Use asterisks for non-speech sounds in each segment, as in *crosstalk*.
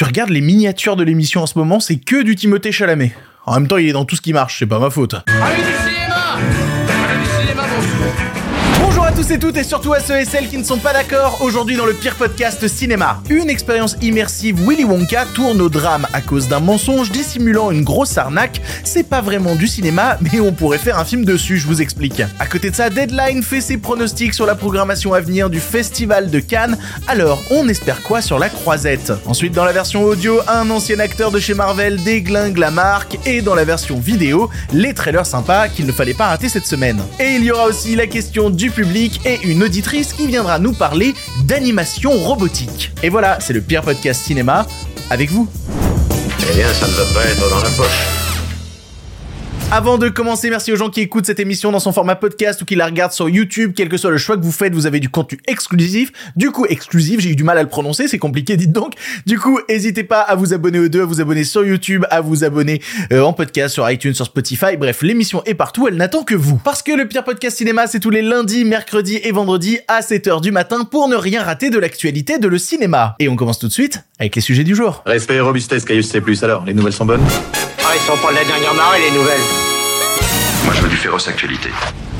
Tu regardes les miniatures de l'émission en ce moment, c'est que du Timothée Chalamet. En même temps, il est dans tout ce qui marche, c'est pas ma faute. Tous et toutes et surtout à ceux et celles qui ne sont pas d'accord aujourd'hui dans le pire podcast cinéma. Une expérience immersive Willy Wonka tourne au drame à cause d'un mensonge dissimulant une grosse arnaque. C'est pas vraiment du cinéma, mais on pourrait faire un film dessus, je vous explique. À côté de ça, Deadline fait ses pronostics sur la programmation à venir du Festival de Cannes. Alors, on espère quoi sur la croisette? Ensuite, dans la version audio, un ancien acteur de chez Marvel déglingue la marque et dans la version vidéo, les trailers sympas qu'il ne fallait pas rater cette semaine. Et il y aura aussi la question du public et une auditrice qui viendra nous parler d'animation robotique. Et voilà, c'est le pire podcast cinéma avec vous. Eh bien, ça ne va pas être dans la poche. Avant de commencer, merci aux gens qui écoutent cette émission dans son format podcast ou qui la regardent sur YouTube. Quel que soit le choix que vous faites, vous avez du contenu exclusif. Du coup, exclusif, j'ai eu du mal à le prononcer, c'est compliqué, dites donc. Du coup, n'hésitez pas à vous abonner aux deux, à vous abonner sur YouTube, à vous abonner euh, en podcast sur iTunes, sur Spotify. Bref, l'émission est partout, elle n'attend que vous. Parce que le pire podcast cinéma, c'est tous les lundis, mercredis et vendredis à 7h du matin pour ne rien rater de l'actualité de le cinéma. Et on commence tout de suite avec les sujets du jour. Respect et robustesse, Caius C+, alors, les nouvelles sont bonnes? Sont pas de la dernière marée, les nouvelles. Moi, je veux du féroce actualité.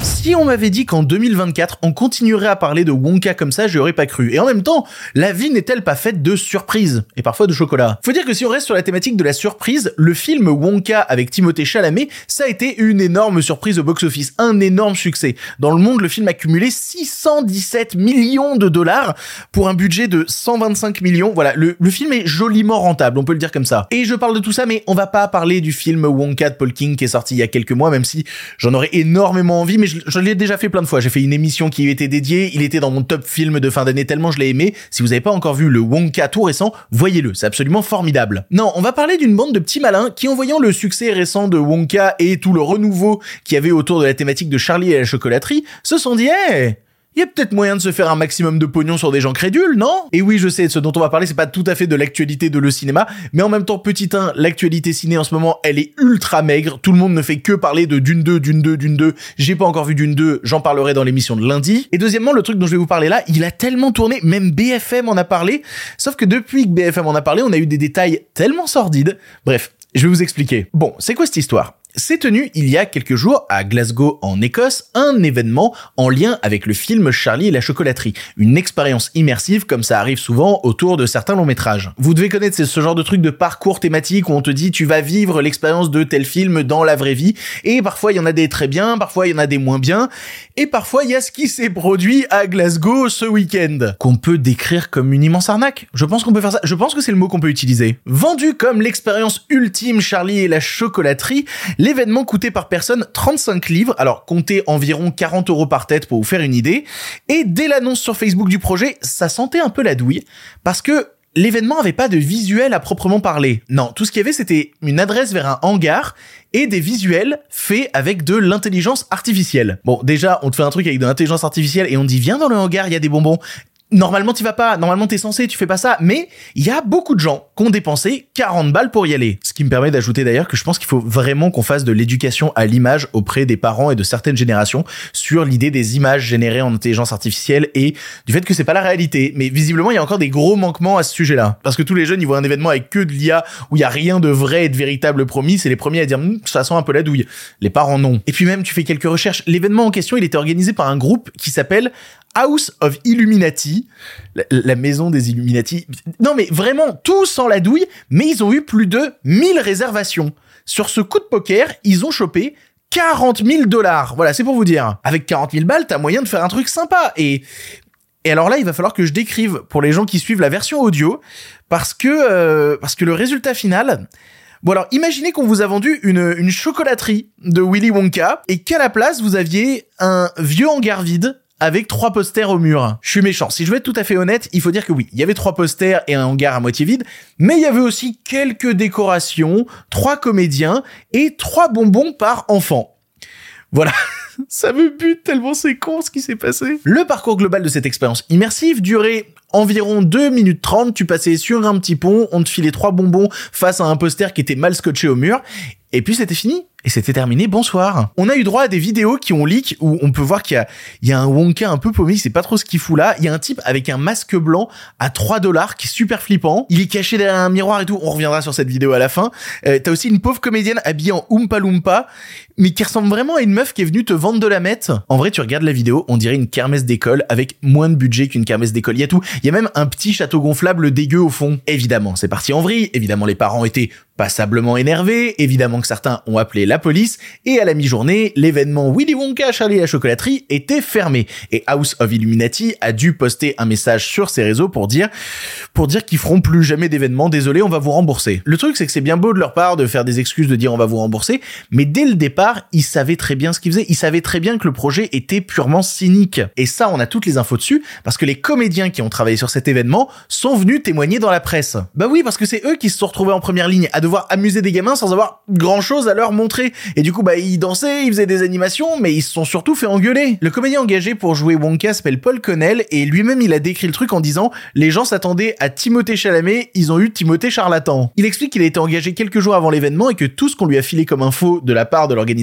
Si on m'avait dit qu'en 2024, on continuerait à parler de Wonka comme ça, je pas cru. Et en même temps, la vie n'est-elle pas faite de surprises et parfois de chocolat? Faut dire que si on reste sur la thématique de la surprise, le film Wonka avec Timothée Chalamet, ça a été une énorme surprise au box-office, un énorme succès. Dans le monde, le film a cumulé 617 millions de dollars pour un budget de 125 millions. Voilà, le, le film est joliment rentable, on peut le dire comme ça. Et je parle de tout ça, mais on va pas parler du film Wonka de Paul King qui est sorti il y a quelques mois, même si j'en aurais énormément envie, mais je, l'ai déjà fait plein de fois. J'ai fait une émission qui lui était dédiée. Il était dans mon top film de fin d'année tellement je l'ai aimé. Si vous avez pas encore vu le Wonka tout récent, voyez-le. C'est absolument formidable. Non, on va parler d'une bande de petits malins qui, en voyant le succès récent de Wonka et tout le renouveau qu'il y avait autour de la thématique de Charlie et la chocolaterie, se sont dit, hey, il y a peut-être moyen de se faire un maximum de pognon sur des gens crédules, non? Et oui, je sais, ce dont on va parler, c'est pas tout à fait de l'actualité de le cinéma, mais en même temps, petit 1, l'actualité ciné en ce moment, elle est ultra maigre. Tout le monde ne fait que parler de Dune 2, Dune 2, Dune 2. J'ai pas encore vu Dune 2, j'en parlerai dans l'émission de lundi. Et deuxièmement, le truc dont je vais vous parler là, il a tellement tourné, même BFM en a parlé. Sauf que depuis que BFM en a parlé, on a eu des détails tellement sordides. Bref, je vais vous expliquer. Bon, c'est quoi cette histoire? S'est tenu il y a quelques jours à Glasgow en Écosse un événement en lien avec le film Charlie et la chocolaterie, une expérience immersive comme ça arrive souvent autour de certains longs métrages. Vous devez connaître ce genre de truc de parcours thématique où on te dit tu vas vivre l'expérience de tel film dans la vraie vie et parfois il y en a des très bien, parfois il y en a des moins bien et parfois il y a ce qui s'est produit à Glasgow ce week-end qu'on peut décrire comme une immense arnaque. Je pense qu'on peut faire ça, je pense que c'est le mot qu'on peut utiliser. Vendu comme l'expérience ultime Charlie et la chocolaterie, L'événement coûtait par personne 35 livres, alors comptez environ 40 euros par tête pour vous faire une idée. Et dès l'annonce sur Facebook du projet, ça sentait un peu la douille, parce que l'événement avait pas de visuel à proprement parler. Non, tout ce qu'il y avait c'était une adresse vers un hangar et des visuels faits avec de l'intelligence artificielle. Bon, déjà, on te fait un truc avec de l'intelligence artificielle et on dit viens dans le hangar, il y a des bonbons. Normalement, tu vas pas. Normalement, t'es censé, tu fais pas ça. Mais il y a beaucoup de gens qui ont dépensé 40 balles pour y aller. Ce qui me permet d'ajouter d'ailleurs que je pense qu'il faut vraiment qu'on fasse de l'éducation à l'image auprès des parents et de certaines générations sur l'idée des images générées en intelligence artificielle et du fait que c'est pas la réalité. Mais visiblement, il y a encore des gros manquements à ce sujet-là. Parce que tous les jeunes, ils voient un événement avec que de l'IA où il y a rien de vrai et de véritable promis. C'est les premiers à dire, Hm, ça sent un peu la douille. Les parents, non. Et puis même, tu fais quelques recherches. L'événement en question, il était organisé par un groupe qui s'appelle House of Illuminati, la, maison des Illuminati. Non mais vraiment, tout sans la douille, mais ils ont eu plus de 1000 réservations. Sur ce coup de poker, ils ont chopé 40 000 dollars. Voilà, c'est pour vous dire. Avec 40 000 balles, t'as moyen de faire un truc sympa. Et, et alors là, il va falloir que je décrive pour les gens qui suivent la version audio, parce que, euh, parce que le résultat final, Bon alors, imaginez qu'on vous a vendu une, une chocolaterie de Willy Wonka et qu'à la place, vous aviez un vieux hangar vide avec trois posters au mur. Je suis méchant. Si je veux être tout à fait honnête, il faut dire que oui, il y avait trois posters et un hangar à moitié vide, mais il y avait aussi quelques décorations, trois comédiens et trois bonbons par enfant. Voilà. *laughs* Ça me bute tellement c'est con ce qui s'est passé. Le parcours global de cette expérience immersive durait environ 2 minutes 30. Tu passais sur un petit pont, on te filait trois bonbons face à un poster qui était mal scotché au mur. Et puis c'était fini. Et c'était terminé, bonsoir. On a eu droit à des vidéos qui ont leak où on peut voir qu'il y a, il y a un Wonka un peu paumé, c'est pas trop ce qu'il fout là. Il y a un type avec un masque blanc à 3 dollars qui est super flippant. Il est caché derrière un miroir et tout. On reviendra sur cette vidéo à la fin. Euh, T'as aussi une pauvre comédienne habillée en Oompa Loompa, mais qui ressemble vraiment à une meuf qui est venue te vendre de la mette. En vrai, tu regardes la vidéo, on dirait une kermesse d'école avec moins de budget qu'une kermesse d'école. Il y a tout. Il y a même un petit château gonflable dégueu au fond. Évidemment, c'est parti en vrille. Évidemment, les parents étaient passablement énervés. Évidemment que certains ont appelé la police. Et à la mi-journée, l'événement Willy Wonka Charlie et la chocolaterie était fermé. Et House of Illuminati a dû poster un message sur ses réseaux pour dire, pour dire qu'ils feront plus jamais d'événements. Désolé, on va vous rembourser. Le truc, c'est que c'est bien beau de leur part de faire des excuses de dire on va vous rembourser. Mais dès le départ, ils savaient très bien ce qu'ils faisaient. Ils savaient très bien que le projet était purement cynique. Et ça, on a toutes les infos dessus parce que les comédiens qui ont travaillé sur cet événement sont venus témoigner dans la presse. Bah oui, parce que c'est eux qui se sont retrouvés en première ligne à devoir amuser des gamins sans avoir grand chose à leur montrer. Et du coup, bah, ils dansaient, ils faisaient des animations, mais ils se sont surtout fait engueuler. Le comédien engagé pour jouer Wonka s'appelle Paul Connell et lui-même il a décrit le truc en disant les gens s'attendaient à Timothée Chalamet, ils ont eu Timothée Charlatan. Il explique qu'il a été engagé quelques jours avant l'événement et que tout ce qu'on lui a filé comme info de la part de l'organisation,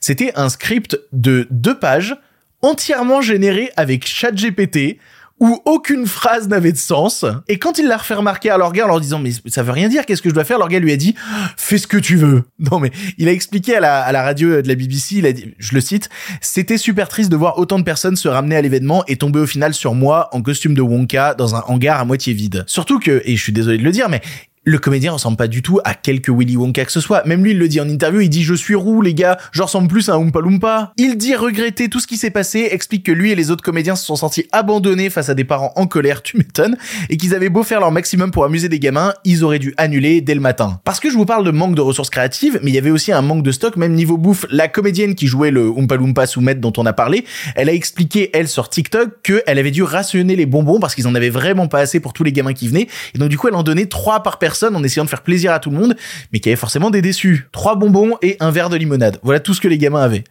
c'était un script de deux pages entièrement généré avec ChatGPT où aucune phrase n'avait de sens. Et quand il l'a refait remarquer à leur en leur disant, mais ça veut rien dire, qu'est-ce que je dois faire? Leur lui a dit, fais ce que tu veux. *laughs* Non, mais il a expliqué à la, radio de la BBC, je le cite, c'était super triste de voir autant de personnes se ramener à l'événement et tomber au final sur moi en costume de Wonka dans un hangar à moitié vide. Surtout que, et je suis désolé de le dire, mais le comédien ressemble pas du tout à quelque Willy Wonka que ce soit. Même lui, il le dit en interview, il dit je suis roux, les gars, je ressemble plus à un Oompa Loompa. Il dit regretter tout ce qui s'est passé, explique que lui et les autres comédiens se sont sentis abandonnés face à des parents en colère, tu m'étonnes, et qu'ils avaient beau faire leur maximum pour amuser des gamins, ils auraient dû annuler dès le matin. Parce que je vous parle de manque de ressources créatives, mais il y avait aussi un manque de stock, même niveau bouffe. La comédienne qui jouait le Oompa Loompa Soumet dont on a parlé, elle a expliqué, elle, sur TikTok, qu'elle avait dû rationner les bonbons parce qu'ils en avaient vraiment pas assez pour tous les gamins qui venaient, et donc du coup, elle en donnait trois par personne en essayant de faire plaisir à tout le monde, mais qui avait forcément des déçus. Trois bonbons et un verre de limonade. Voilà tout ce que les gamins avaient.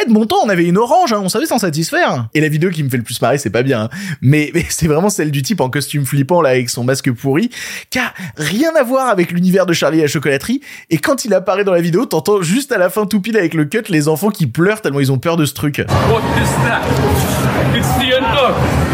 Eh, de mon temps, on avait une orange, hein, on savait s'en satisfaire. Et la vidéo qui me fait le plus marrer, c'est pas bien, hein. mais, c'est vraiment celle du type en costume flippant, là, avec son masque pourri, qui a rien à voir avec l'univers de Charlie et la chocolaterie. Et quand il apparaît dans la vidéo, t'entends juste à la fin tout pile avec le cut les enfants qui pleurent tellement ils ont peur de ce truc. What is that? It's the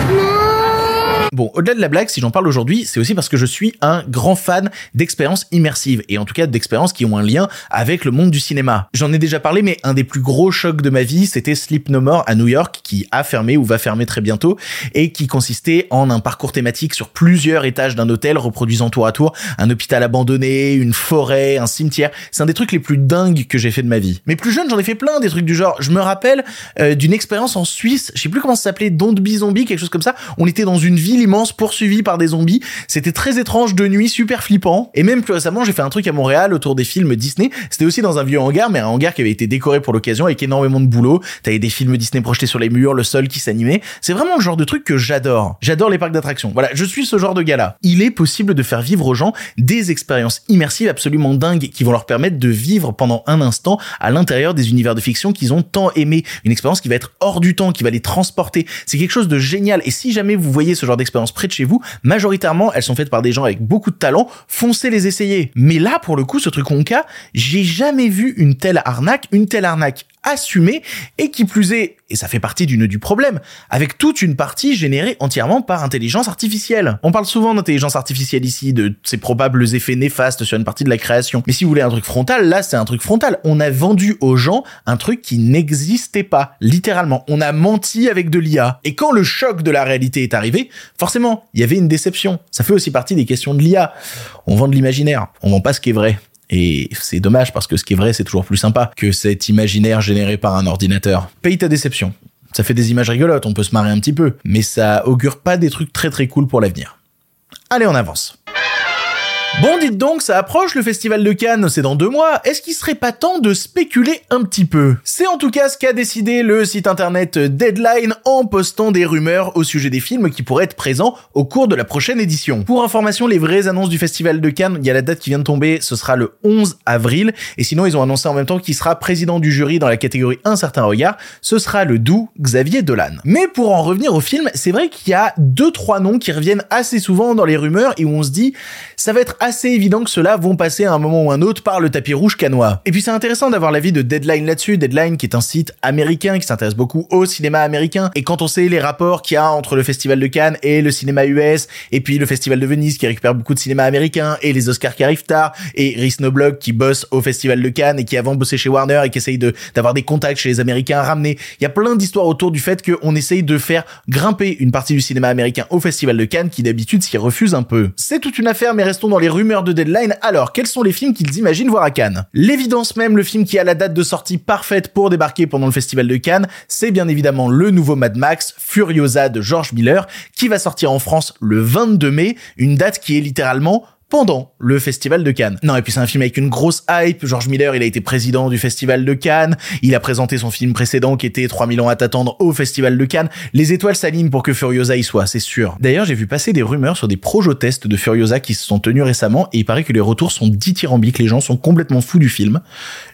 Bon, au-delà de la blague, si j'en parle aujourd'hui, c'est aussi parce que je suis un grand fan d'expériences immersives et en tout cas d'expériences qui ont un lien avec le monde du cinéma. J'en ai déjà parlé, mais un des plus gros chocs de ma vie, c'était Sleep No More à New York, qui a fermé ou va fermer très bientôt et qui consistait en un parcours thématique sur plusieurs étages d'un hôtel reproduisant tour à tour un hôpital abandonné, une forêt, un cimetière. C'est un des trucs les plus dingues que j'ai fait de ma vie. Mais plus jeune, j'en ai fait plein des trucs du genre. Je me rappelle euh, d'une expérience en Suisse, je sais plus comment ça s'appelait, Don't Be Zombie, quelque chose comme ça. On était dans une ville immense poursuivi par des zombies. C'était très étrange de nuit, super flippant. Et même plus récemment, j'ai fait un truc à Montréal autour des films Disney. C'était aussi dans un vieux hangar, mais un hangar qui avait été décoré pour l'occasion avec énormément de boulot. T'avais des films Disney projetés sur les murs, le sol qui s'animait. C'est vraiment le genre de truc que j'adore. J'adore les parcs d'attractions. Voilà, je suis ce genre de gars-là. Il est possible de faire vivre aux gens des expériences immersives absolument dingues qui vont leur permettre de vivre pendant un instant à l'intérieur des univers de fiction qu'ils ont tant aimé. Une expérience qui va être hors du temps, qui va les transporter. C'est quelque chose de génial. Et si jamais vous voyez ce genre d'expérience près de chez vous, majoritairement, elles sont faites par des gens avec beaucoup de talent. Foncez les essayer. Mais là, pour le coup, ce truc Wonka, j'ai jamais vu une telle arnaque, une telle arnaque assumée et qui plus est, et ça fait partie du nœud du problème, avec toute une partie générée entièrement par intelligence artificielle. On parle souvent d'intelligence artificielle ici, de ses probables effets néfastes sur une partie de la création. Mais si vous voulez un truc frontal, là c'est un truc frontal. On a vendu aux gens un truc qui n'existait pas, littéralement. On a menti avec de l'IA. Et quand le choc de la réalité est arrivé, forcément, il y avait une déception. Ça fait aussi partie des questions de l'IA. On vend de l'imaginaire, on vend pas ce qui est vrai. Et c'est dommage parce que ce qui est vrai, c'est toujours plus sympa que cet imaginaire généré par un ordinateur. Paye ta déception. Ça fait des images rigolotes, on peut se marrer un petit peu, mais ça augure pas des trucs très très cool pour l'avenir. Allez, on avance. Bon, dites donc, ça approche le festival de Cannes, c'est dans deux mois. Est-ce qu'il serait pas temps de spéculer un petit peu? C'est en tout cas ce qu'a décidé le site internet Deadline en postant des rumeurs au sujet des films qui pourraient être présents au cours de la prochaine édition. Pour information, les vraies annonces du festival de Cannes, il y a la date qui vient de tomber, ce sera le 11 avril. Et sinon, ils ont annoncé en même temps qu'il sera président du jury dans la catégorie Un certain regard. Ce sera le doux Xavier Dolan. Mais pour en revenir au film, c'est vrai qu'il y a deux trois noms qui reviennent assez souvent dans les rumeurs et où on se dit, ça va être assez évident que ceux-là vont passer à un moment ou un autre par le tapis rouge canois. Et puis c'est intéressant d'avoir l'avis de Deadline là-dessus, Deadline qui est un site américain qui s'intéresse beaucoup au cinéma américain, et quand on sait les rapports qu'il y a entre le Festival de Cannes et le cinéma US, et puis le Festival de Venise qui récupère beaucoup de cinéma américain, et les Oscars qui arrivent tard, et Rhys Snowblog qui bosse au Festival de Cannes et qui avant bossé chez Warner et qui essaye de d'avoir des contacts chez les Américains à ramener. Il y a plein d'histoires autour du fait qu'on essaye de faire grimper une partie du cinéma américain au Festival de Cannes qui d'habitude s'y refuse un peu. C'est toute une affaire, mais restons dans les rumeurs de Deadline. Alors, quels sont les films qu'ils imaginent voir à Cannes? L'évidence même, le film qui a la date de sortie parfaite pour débarquer pendant le Festival de Cannes, c'est bien évidemment le nouveau Mad Max, Furiosa de George Miller, qui va sortir en France le 22 mai, une date qui est littéralement pendant le festival de Cannes. Non, et puis c'est un film avec une grosse hype. George Miller, il a été président du festival de Cannes. Il a présenté son film précédent qui était 3000 ans à t'attendre au festival de Cannes. Les étoiles s'alignent pour que Furiosa y soit, c'est sûr. D'ailleurs, j'ai vu passer des rumeurs sur des tests de Furiosa qui se sont tenus récemment et il paraît que les retours sont dithyrambiques. Les gens sont complètement fous du film.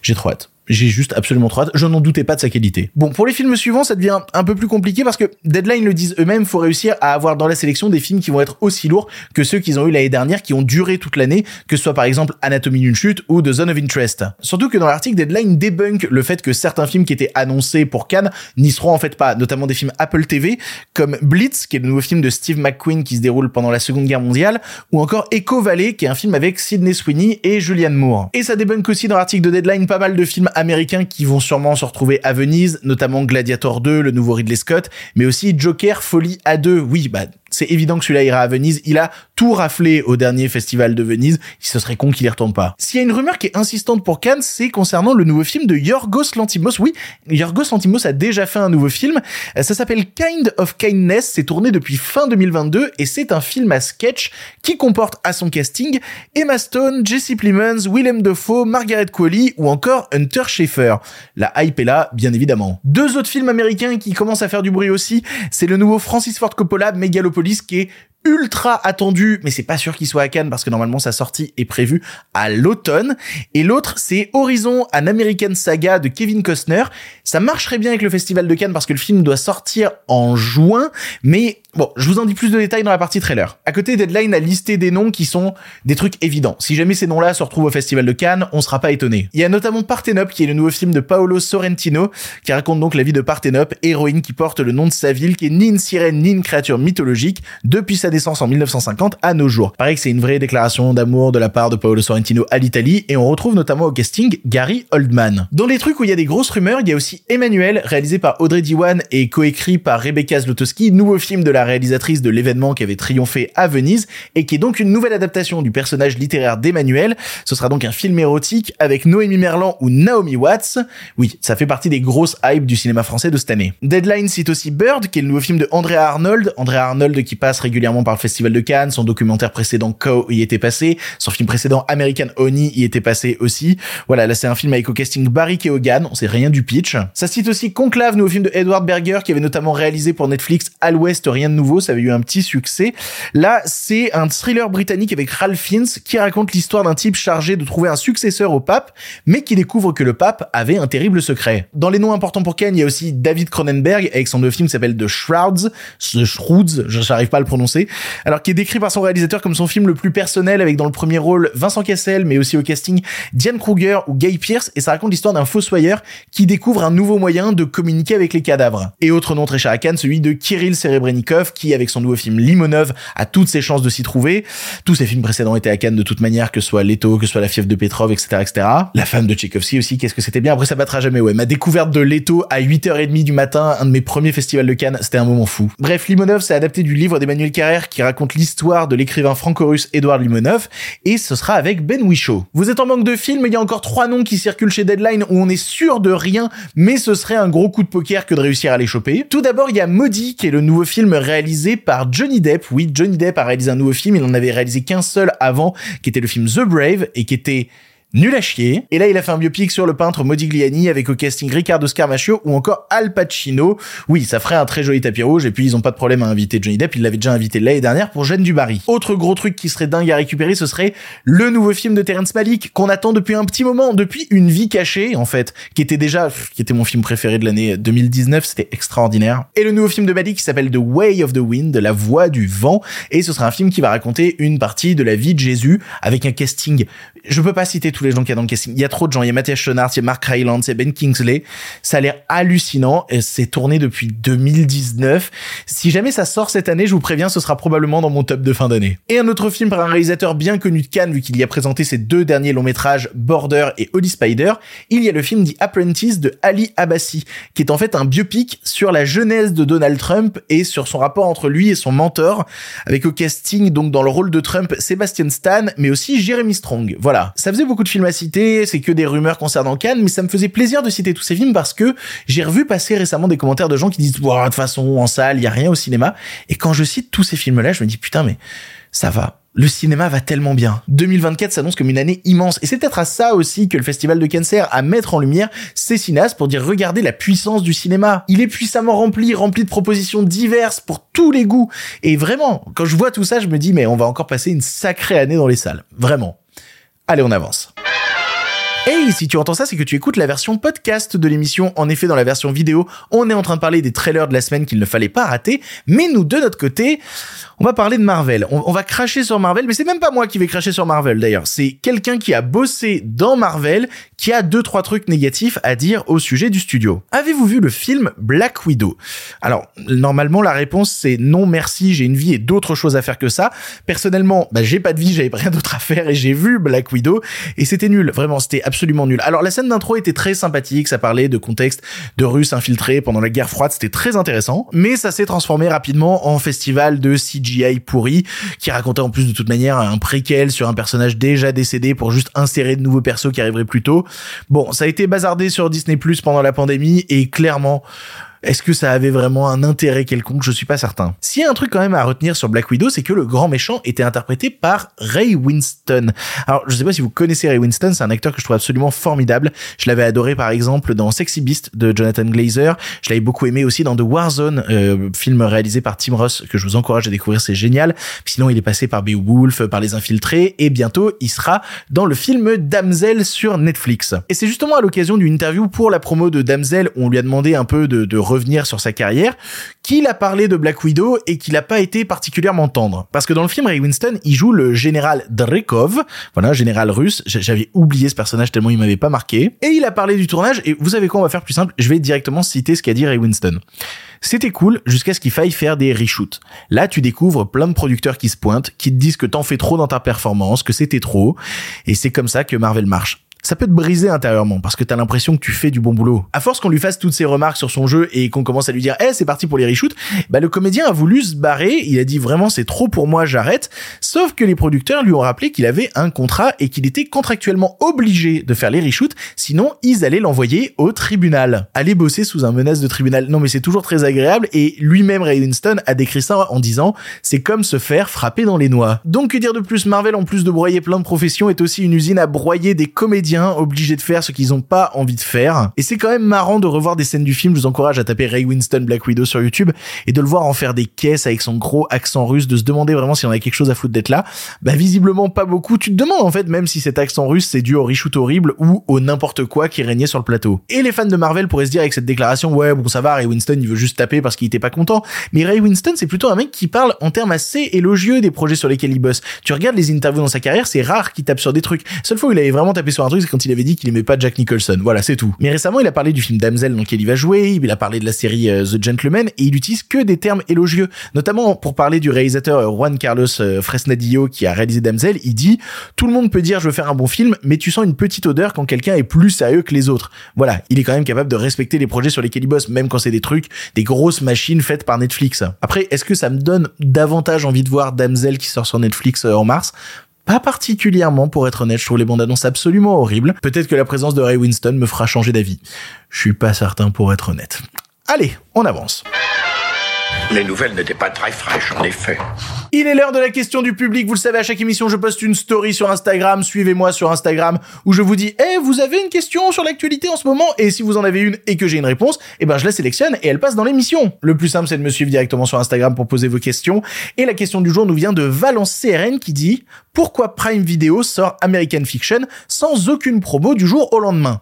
J'ai trop hâte j'ai juste absolument trop hâte. Je n'en doutais pas de sa qualité. Bon, pour les films suivants, ça devient un peu plus compliqué parce que Deadline le disent eux-mêmes, faut réussir à avoir dans la sélection des films qui vont être aussi lourds que ceux qu'ils ont eu l'année dernière, qui ont duré toute l'année, que ce soit par exemple Anatomie d'une chute ou The Zone of Interest. Surtout que dans l'article, Deadline débunk le fait que certains films qui étaient annoncés pour Cannes n'y seront en fait pas, notamment des films Apple TV, comme Blitz, qui est le nouveau film de Steve McQueen qui se déroule pendant la Seconde Guerre mondiale, ou encore Echo Valley, qui est un film avec Sidney Sweeney et Julianne Moore. Et ça débunk aussi dans l'article de Deadline pas mal de films américains qui vont sûrement se retrouver à Venise, notamment Gladiator 2, le nouveau Ridley Scott, mais aussi Joker Folie A2. Oui, bah c'est évident que celui-là ira à Venise. Il a tout raflé au dernier festival de Venise. Ce serait con qu'il y retourne pas. S'il y a une rumeur qui est insistante pour Cannes, c'est concernant le nouveau film de Yorgos Lantimos. Oui, Yorgos Lantimos a déjà fait un nouveau film. Ça s'appelle Kind of Kindness. C'est tourné depuis fin 2022 et c'est un film à sketch qui comporte à son casting Emma Stone, Jesse Plemons, Willem Dafoe, Margaret Qualley ou encore Hunter Schaeffer. La hype est là, bien évidemment. Deux autres films américains qui commencent à faire du bruit aussi, c'est le nouveau Francis Ford Coppola, Megalopolis qui est ultra attendu, mais c'est pas sûr qu'il soit à Cannes parce que normalement sa sortie est prévue à l'automne. Et l'autre, c'est Horizon, un American Saga de Kevin Costner. Ça marcherait bien avec le Festival de Cannes parce que le film doit sortir en juin, mais Bon, je vous en dis plus de détails dans la partie trailer. À côté, Deadline a listé des noms qui sont des trucs évidents. Si jamais ces noms-là se retrouvent au Festival de Cannes, on sera pas étonné. Il y a notamment Parthenope, qui est le nouveau film de Paolo Sorrentino, qui raconte donc la vie de Parthenope, héroïne qui porte le nom de sa ville, qui est ni une sirène ni une créature mythologique, depuis sa en 1950 à nos jours. Pareil que c'est une vraie déclaration d'amour de la part de Paolo Sorrentino à l'Italie, et on retrouve notamment au casting Gary Oldman. Dans les trucs où il y a des grosses rumeurs, il y a aussi Emmanuel, réalisé par Audrey Diwan et coécrit par Rebecca Zlotowski, nouveau film de la réalisatrice de l'événement qui avait triomphé à Venise et qui est donc une nouvelle adaptation du personnage littéraire d'Emmanuel. Ce sera donc un film érotique avec Noémie Merlan ou Naomi Watts. Oui, ça fait partie des grosses hypes du cinéma français de cette année. Deadline cite aussi Bird, qui est le nouveau film de Andrea Arnold. Andrea Arnold qui passe régulièrement par le Festival de Cannes. Son documentaire précédent Co y était passé. Son film précédent American Honey y était passé aussi. Voilà, là c'est un film avec au casting Barry Keoghan. On sait rien du pitch. Ça cite aussi Conclave, nouveau film de Edward Berger qui avait notamment réalisé pour Netflix À l'Ouest, rien de nouveau ça avait eu un petit succès. Là, c'est un thriller britannique avec Ralph Fiennes qui raconte l'histoire d'un type chargé de trouver un successeur au pape, mais qui découvre que le pape avait un terrible secret. Dans les noms importants pour Ken, il y a aussi David Cronenberg avec son nouveau film qui s'appelle The Shrouds, The Shrouds, je n'arrive pas à le prononcer, alors qui est décrit par son réalisateur comme son film le plus personnel avec dans le premier rôle Vincent Cassel, mais aussi au casting Diane Kruger ou Guy Pierce, et ça raconte l'histoire d'un fossoyeur qui découvre un nouveau moyen de communiquer avec les cadavres. Et autre nom très cher à Cannes, celui de Kirill Serebrennikov, qui avec son nouveau film Limonov a toutes ses chances de s'y trouver. Tous ses films précédents étaient à Cannes de toute manière, que ce soit Leto, que ce soit La fièvre de Petrov, etc., etc. La femme de Tchaïkovsky aussi, qu'est-ce que c'était bien? Après, ça battra jamais, ouais. Ma découverte de Leto à 8h30 du matin, un de mes premiers festivals de Cannes, c'était un moment fou. Bref, Limonov, c'est adapté du livre d'Emmanuel Carrère qui raconte l'histoire de l'écrivain franco-russe Edouard Limonov, et ce sera avec Ben Whishaw. Vous êtes en manque de films, il y a encore trois noms qui circulent chez Deadline où on est sûr de rien, mais ce serait un gros coup de poker que de réussir à les choper. Tout d'abord, il y a Maudit, qui est le nouveau film réalisé par Johnny Depp, oui, Johnny Depp a réalisé un nouveau film, il en avait réalisé qu'un seul avant, qui était le film The Brave, et qui était nul à chier. Et là, il a fait un biopic sur le peintre Modigliani avec au casting Riccardo Scarmaccio ou encore Al Pacino. Oui, ça ferait un très joli tapis rouge et puis ils ont pas de problème à inviter Johnny Depp, ils l'avaient déjà invité l'année dernière pour Jeanne du Barry. Autre gros truc qui serait dingue à récupérer, ce serait le nouveau film de Terrence Malick qu'on attend depuis un petit moment, depuis Une vie cachée en fait, qui était déjà qui était mon film préféré de l'année 2019, c'était extraordinaire. Et le nouveau film de Malick qui s'appelle The Way of the Wind, la voix du vent et ce sera un film qui va raconter une partie de la vie de Jésus avec un casting je peux pas citer tous les gens qu'il y a dans le casting. Il y a trop de gens. Il y a Mathias Schoenaerts, il y a Mark y a Ben Kingsley. Ça a l'air hallucinant. C'est tourné depuis 2019. Si jamais ça sort cette année, je vous préviens, ce sera probablement dans mon top de fin d'année. Et un autre film par un réalisateur bien connu de Cannes, vu qu'il y a présenté ses deux derniers longs métrages, Border et Holy Spider. Il y a le film The Apprentice de Ali Abbasi, qui est en fait un biopic sur la jeunesse de Donald Trump et sur son rapport entre lui et son mentor, avec au casting, donc dans le rôle de Trump, Sebastian Stan, mais aussi Jeremy Strong. Voilà ça faisait beaucoup de films à citer, c'est que des rumeurs concernant Cannes, mais ça me faisait plaisir de citer tous ces films parce que j'ai revu passer récemment des commentaires de gens qui disent, de toute façon, en salle, il y a rien au cinéma. Et quand je cite tous ces films-là, je me dis, putain, mais ça va. Le cinéma va tellement bien. 2024 s'annonce comme une année immense. Et c'est peut-être à ça aussi que le Festival de Cannes à mettre en lumière ces cinéastes pour dire regardez la puissance du cinéma. Il est puissamment rempli, rempli de propositions diverses pour tous les goûts. Et vraiment, quand je vois tout ça, je me dis mais on va encore passer une sacrée année dans les salles. Vraiment. Allez, on avance. Hey, si tu entends ça, c'est que tu écoutes la version podcast de l'émission. En effet, dans la version vidéo, on est en train de parler des trailers de la semaine qu'il ne fallait pas rater. Mais nous, de notre côté, on va parler de Marvel. On, va cracher sur Marvel, mais c'est même pas moi qui vais cracher sur Marvel d'ailleurs. C'est quelqu'un qui a bossé dans Marvel, qui a deux trois trucs négatifs à dire au sujet du studio. Avez-vous vu le film Black Widow? Alors normalement la réponse c'est non merci, j'ai une vie et d'autres choses à faire que ça. Personnellement, bah, j'ai pas de vie, j'avais rien d'autre à faire et j'ai vu Black Widow et c'était nul. Vraiment, c'était absolument nul. Alors la scène d'intro était très sympathique, ça parlait de contexte de Russes infiltrés pendant la guerre froide, c'était très intéressant, mais ça s'est transformé rapidement en festival de CGI CGI pourri qui racontait en plus de toute manière un préquel sur un personnage déjà décédé pour juste insérer de nouveaux persos qui arriveraient plus tôt. Bon, ça a été bazardé sur Disney Plus pendant la pandémie et clairement est-ce que ça avait vraiment un intérêt quelconque? Je suis pas certain. S'il y a un truc quand même à retenir sur Black Widow, c'est que le grand méchant était interprété par Ray Winston. Alors, je sais pas si vous connaissez Ray Winston, c'est un acteur que je trouve absolument formidable. Je l'avais adoré par exemple dans Sexy Beast de Jonathan Glazer. Je l'avais beaucoup aimé aussi dans The Warzone, euh, film réalisé par Tim Ross que je vous encourage à découvrir, c'est génial. Sinon, il est passé par Beowulf, par Les Infiltrés et bientôt, il sera dans le film Damsel sur Netflix. Et c'est justement à l'occasion d'une interview pour la promo de Damsel on lui a demandé un peu de, de revenir sur sa carrière, qu'il a parlé de Black Widow et qu'il n'a pas été particulièrement tendre. Parce que dans le film, Ray Winston, il joue le général Drekov, voilà, général russe. J'avais oublié ce personnage tellement il m'avait pas marqué. Et il a parlé du tournage, et vous savez quoi, on va faire plus simple, je vais directement citer ce qu'a dit Ray Winston. C'était cool jusqu'à ce qu'il faille faire des reshoots. Là, tu découvres plein de producteurs qui se pointent, qui te disent que t'en fais trop dans ta performance, que c'était trop, et c'est comme ça que Marvel marche ça peut te briser intérieurement parce que t'as l'impression que tu fais du bon boulot. À force qu'on lui fasse toutes ces remarques sur son jeu et qu'on commence à lui dire, eh, c'est parti pour les reshoots, bah, le comédien a voulu se barrer, il a dit vraiment c'est trop pour moi, j'arrête. Sauf que les producteurs lui ont rappelé qu'il avait un contrat et qu'il était contractuellement obligé de faire les reshoots, sinon ils allaient l'envoyer au tribunal. Aller bosser sous un menace de tribunal. Non mais c'est toujours très agréable et lui-même Ray Winston a décrit ça en disant, c'est comme se faire frapper dans les noix. Donc que dire de plus, Marvel en plus de broyer plein de professions est aussi une usine à broyer des comédiens obligés de faire ce qu'ils ont pas envie de faire. Et c'est quand même marrant de revoir des scènes du film. Je vous encourage à taper Ray Winston Black Widow sur YouTube et de le voir en faire des caisses avec son gros accent russe, de se demander vraiment si on a quelque chose à foutre d'être là. Bah visiblement pas beaucoup. Tu te demandes en fait même si cet accent russe c'est dû au reshoot horrible ou au n'importe quoi qui régnait sur le plateau. Et les fans de Marvel pourraient se dire avec cette déclaration ouais bon ça va Ray Winston il veut juste taper parce qu'il était pas content. Mais Ray Winston c'est plutôt un mec qui parle en termes assez élogieux des projets sur lesquels il bosse. Tu regardes les interviews dans sa carrière c'est rare qu'il tape sur des trucs. seule fois où il avait vraiment tapé sur un truc quand il avait dit qu'il aimait pas Jack Nicholson. Voilà, c'est tout. Mais récemment, il a parlé du film Damsel dans lequel il va jouer, il a parlé de la série euh, The Gentleman, et il utilise que des termes élogieux. Notamment pour parler du réalisateur euh, Juan Carlos euh, Fresnadillo qui a réalisé Damsel, il dit tout le monde peut dire je veux faire un bon film, mais tu sens une petite odeur quand quelqu'un est plus sérieux que les autres. Voilà, il est quand même capable de respecter les projets sur lesquels il bosse, même quand c'est des trucs, des grosses machines faites par Netflix. Après, est-ce que ça me donne davantage envie de voir Damsel qui sort sur Netflix en mars? Pas particulièrement, pour être honnête, je trouve les bandes annonces absolument horribles. Peut-être que la présence de Ray Winston me fera changer d'avis. Je suis pas certain pour être honnête. Allez, on avance. Les nouvelles n'étaient pas très fraîches, en effet. Il est l'heure de la question du public. Vous le savez, à chaque émission, je poste une story sur Instagram. Suivez-moi sur Instagram où je vous dis, eh, vous avez une question sur l'actualité en ce moment? Et si vous en avez une et que j'ai une réponse, eh ben, je la sélectionne et elle passe dans l'émission. Le plus simple, c'est de me suivre directement sur Instagram pour poser vos questions. Et la question du jour nous vient de Valence CRN qui dit, pourquoi Prime Video sort American Fiction sans aucune promo du jour au lendemain?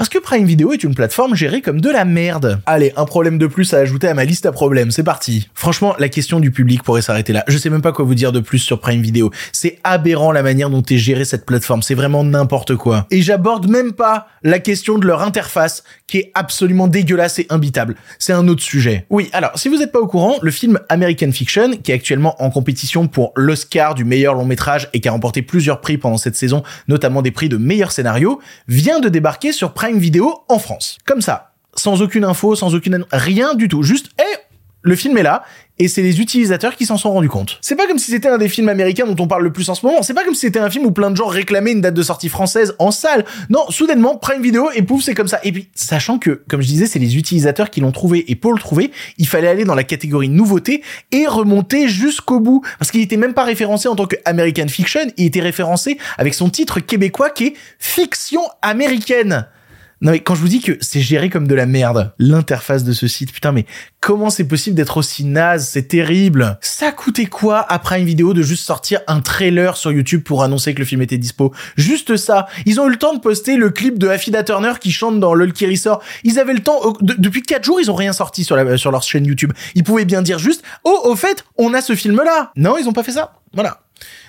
Parce que Prime Video est une plateforme gérée comme de la merde. Allez, un problème de plus à ajouter à ma liste à problèmes, c'est parti. Franchement, la question du public pourrait s'arrêter là. Je sais même pas quoi vous dire de plus sur Prime Video. C'est aberrant la manière dont est gérée cette plateforme, c'est vraiment n'importe quoi. Et j'aborde même pas la question de leur interface, qui est absolument dégueulasse et imbitable. C'est un autre sujet. Oui, alors, si vous n'êtes pas au courant, le film American Fiction, qui est actuellement en compétition pour l'Oscar du meilleur long métrage et qui a remporté plusieurs prix pendant cette saison, notamment des prix de meilleur scénario, vient de débarquer sur Prime Video en France. Comme ça. Sans aucune info, sans aucune... Rien du tout. Juste, eh, le film est là, et c'est les utilisateurs qui s'en sont rendus compte. C'est pas comme si c'était un des films américains dont on parle le plus en ce moment, c'est pas comme si c'était un film où plein de gens réclamaient une date de sortie française en salle. Non, soudainement, Prime Video, et pouf, c'est comme ça. Et puis, sachant que, comme je disais, c'est les utilisateurs qui l'ont trouvé, et pour le trouver, il fallait aller dans la catégorie nouveauté et remonter jusqu'au bout. Parce qu'il était même pas référencé en tant que American Fiction, il était référencé avec son titre québécois qui est Fiction américaine. Non mais quand je vous dis que c'est géré comme de la merde, l'interface de ce site, putain mais comment c'est possible d'être aussi naze, c'est terrible. Ça coûtait quoi après une vidéo de juste sortir un trailer sur YouTube pour annoncer que le film était dispo? Juste ça. Ils ont eu le temps de poster le clip de Affida Turner qui chante dans LOL qui. Ils avaient le temps, de- depuis 4 jours ils ont rien sorti sur, sur leur chaîne YouTube. Ils pouvaient bien dire juste, oh au fait, on a ce film là. Non, ils ont pas fait ça. Voilà.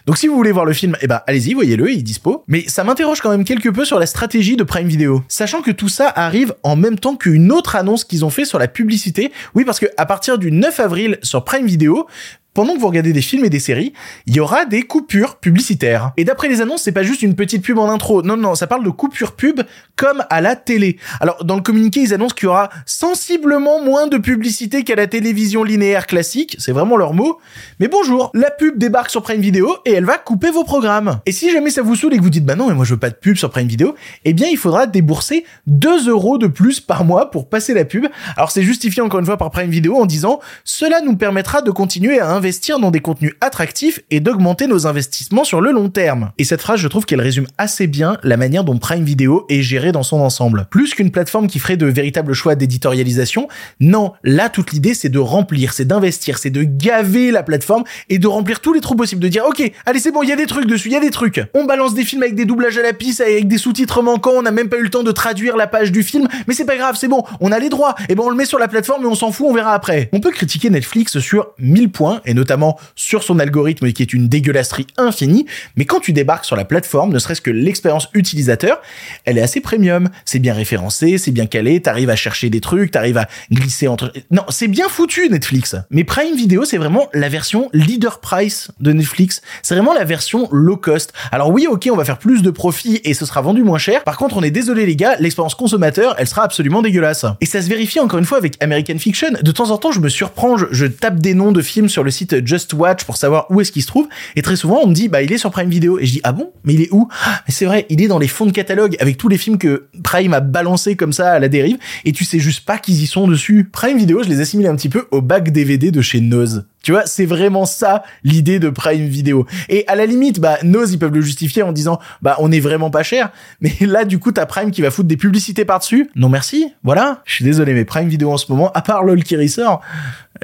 Donc si vous voulez voir le film, eh ben allez-y, voyez-le, il est dispo. Mais ça m'interroge quand même quelque peu sur la stratégie de Prime Video. Sachant que tout ça arrive en même temps qu'une autre annonce qu'ils ont fait sur la publicité. Oui, parce que à partir du 9 avril sur Prime Video, pendant que vous regardez des films et des séries, il y aura des coupures publicitaires. Et d'après les annonces, c'est pas juste une petite pub en intro. Non, non, ça parle de coupures pub comme à la télé. Alors, dans le communiqué, ils annoncent qu'il y aura sensiblement moins de publicité qu'à la télévision linéaire classique. C'est vraiment leur mot. Mais bonjour, la pub débarque sur Prime Video et elle va couper vos programmes. Et si jamais ça vous saoule et que vous dites, bah non, mais moi je veux pas de pub sur Prime Video, eh bien, il faudra débourser 2 euros de plus par mois pour passer la pub. Alors, c'est justifié encore une fois par Prime Video en disant, cela nous permettra de continuer à investir dans des contenus attractifs et d'augmenter nos investissements sur le long terme. Et cette phrase, je trouve qu'elle résume assez bien la manière dont Prime Video est géré dans son ensemble. Plus qu'une plateforme qui ferait de véritables choix d'éditorialisation, non, là toute l'idée c'est de remplir, c'est d'investir, c'est de gaver la plateforme et de remplir tous les trous possibles, de dire ok, allez c'est bon, il y a des trucs dessus, il y a des trucs. On balance des films avec des doublages à la pisse, avec des sous-titres manquants, on n'a même pas eu le temps de traduire la page du film, mais c'est pas grave, c'est bon, on a les droits, et ben on le met sur la plateforme et on s'en fout, on verra après. On peut critiquer Netflix sur 1000 points, et notamment sur son algorithme qui est une dégueulasserie infinie, mais quand tu débarques sur la plateforme, ne serait-ce que l'expérience utilisateur, elle est assez premium, c'est bien référencé, c'est bien calé, t'arrives à chercher des trucs, t'arrives à glisser entre... Non, c'est bien foutu Netflix. Mais Prime Video, c'est vraiment la version leader price de Netflix. C'est vraiment la version low cost. Alors oui, ok, on va faire plus de profit et ce sera vendu moins cher. Par contre, on est désolé les gars, l'expérience consommateur, elle sera absolument dégueulasse. Et ça se vérifie encore une fois avec American Fiction. De temps en temps, je me surprends, je, tape des noms de films sur le site Just Watch pour savoir où est-ce qu'il se trouve. Et très souvent, on me dit, bah il est sur Prime Video. Et je dis, ah bon? Mais il est où? Ah, Mais c'est vrai, il est dans les fonds de catalogue avec tous les films que Prime a balancés comme ça à la dérive. Et tu sais juste pas qu'ils y sont dessus. Prime Video, je les assimile un petit peu au bac DVD de chez Nose. Tu vois, c'est vraiment ça l'idée de Prime Video. Et à la limite, bah Nose ils peuvent le justifier en disant bah on est vraiment pas cher. Mais *laughs* là du coup t'as Prime qui va foutre des publicités par dessus. Non merci. Voilà. Je suis désolé mais Prime Video en ce moment, à part LOL qui ressort,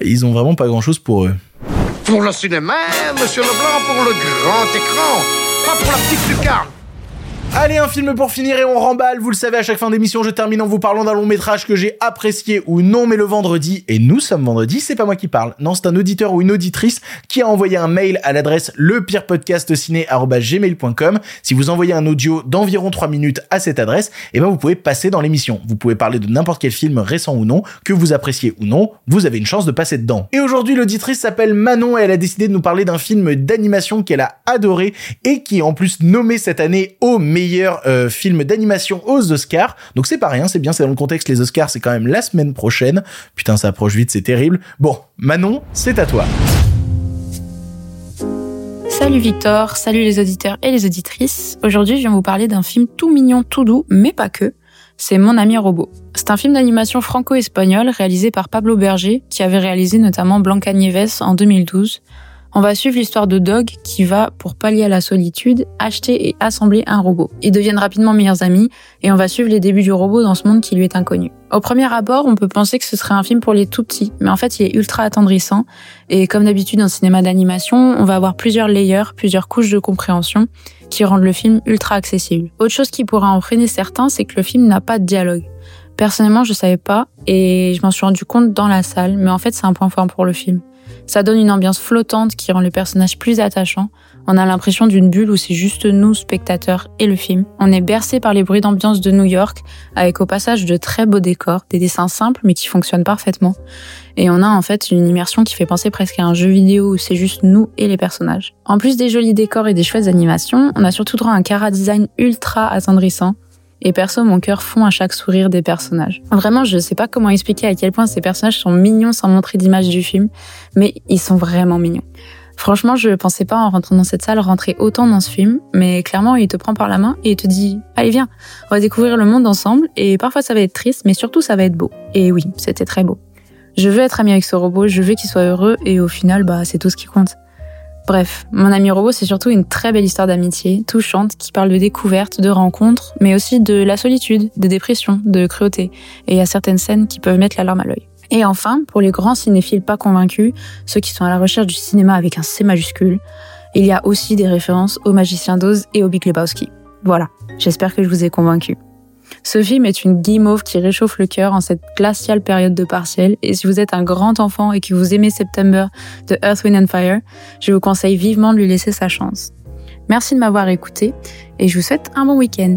ils ont vraiment pas grand chose pour eux. Pour le cinéma, monsieur Leblanc, pour le grand écran, pas pour la petite lucarne. Allez, un film pour finir et on remballe. Vous le savez, à chaque fin d'émission, je termine en vous parlant d'un long métrage que j'ai apprécié ou non, mais le vendredi, et nous sommes vendredi, c'est pas moi qui parle. Non, c'est un auditeur ou une auditrice qui a envoyé un mail à l'adresse lepirepodcastciné.gmail.com. Si vous envoyez un audio d'environ 3 minutes à cette adresse, eh ben, vous pouvez passer dans l'émission. Vous pouvez parler de n'importe quel film récent ou non, que vous appréciez ou non, vous avez une chance de passer dedans. Et aujourd'hui, l'auditrice s'appelle Manon et elle a décidé de nous parler d'un film d'animation qu'elle a adoré et qui est en plus nommé cette année au euh, film d'animation aux Oscars. Donc c'est pas rien, c'est bien, c'est dans le contexte, les Oscars c'est quand même la semaine prochaine. Putain, ça approche vite, c'est terrible. Bon, Manon, c'est à toi. Salut Victor, salut les auditeurs et les auditrices. Aujourd'hui, je viens vous parler d'un film tout mignon, tout doux, mais pas que. c'est Mon ami robot. C'est un film d'animation franco-espagnol réalisé par Pablo Berger, qui avait réalisé notamment Blanca Nieves en 2012. On va suivre l'histoire de Dog qui va, pour pallier à la solitude, acheter et assembler un robot. Ils deviennent rapidement meilleurs amis et on va suivre les débuts du robot dans ce monde qui lui est inconnu. Au premier abord, on peut penser que ce serait un film pour les tout petits, mais en fait il est ultra attendrissant et comme d'habitude en cinéma d'animation, on va avoir plusieurs layers, plusieurs couches de compréhension qui rendent le film ultra accessible. Autre chose qui pourrait en freiner certains, c'est que le film n'a pas de dialogue. Personnellement, je savais pas et je m'en suis rendu compte dans la salle, mais en fait c'est un point fort pour le film. Ça donne une ambiance flottante qui rend le personnage plus attachant. On a l'impression d'une bulle où c'est juste nous, spectateurs, et le film. On est bercé par les bruits d'ambiance de New York, avec au passage de très beaux décors, des dessins simples mais qui fonctionnent parfaitement. Et on a en fait une immersion qui fait penser presque à un jeu vidéo où c'est juste nous et les personnages. En plus des jolis décors et des chouettes animations, on a surtout droit à un cara design ultra attendrissant et perso, mon cœur fond à chaque sourire des personnages. Vraiment, je sais pas comment expliquer à quel point ces personnages sont mignons sans montrer d'image du film, mais ils sont vraiment mignons. Franchement, je pensais pas en rentrant dans cette salle rentrer autant dans ce film, mais clairement, il te prend par la main et il te dit "Allez, viens, on va découvrir le monde ensemble." Et parfois, ça va être triste, mais surtout, ça va être beau. Et oui, c'était très beau. Je veux être ami avec ce robot, je veux qu'il soit heureux, et au final, bah, c'est tout ce qui compte. Bref, Mon ami robot, c'est surtout une très belle histoire d'amitié, touchante, qui parle de découverte, de rencontres, mais aussi de la solitude, de dépression, de cruauté. Et il y a certaines scènes qui peuvent mettre la larme à l'œil. Et enfin, pour les grands cinéphiles pas convaincus, ceux qui sont à la recherche du cinéma avec un C majuscule, il y a aussi des références au Magicien d'Oz et au Big Lebowski. Voilà, j'espère que je vous ai convaincu. Ce film est une guimauve qui réchauffe le cœur en cette glaciale période de partiel. Et si vous êtes un grand enfant et que vous aimez September de Earth, Wind and Fire, je vous conseille vivement de lui laisser sa chance. Merci de m'avoir écouté et je vous souhaite un bon week-end.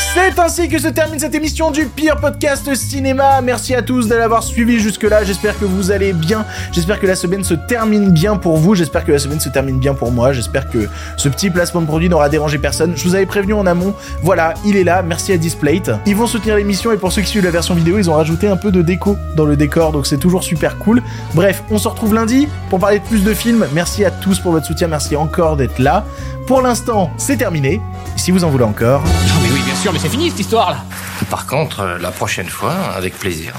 C'est ainsi que se termine cette émission du pire podcast cinéma. Merci à tous de l'avoir suivi jusque-là. J'espère que vous allez bien. J'espère que la semaine se termine bien pour vous. J'espère que la semaine se termine bien pour moi. J'espère que ce petit placement de produit n'aura dérangé personne. Je vous avais prévenu en amont. Voilà, il est là. Merci à Displate. Ils vont soutenir l'émission et pour ceux qui suivent la version vidéo, ils ont rajouté un peu de déco dans le décor. Donc c'est toujours super cool. Bref, on se retrouve lundi pour parler de plus de films. Merci à tous pour votre soutien. Merci encore d'être là. Pour l'instant, c'est terminé. Si vous en voulez encore. mais oui, bien sûr, mais c'est fini cette histoire là. Par contre, euh, la prochaine fois, avec plaisir.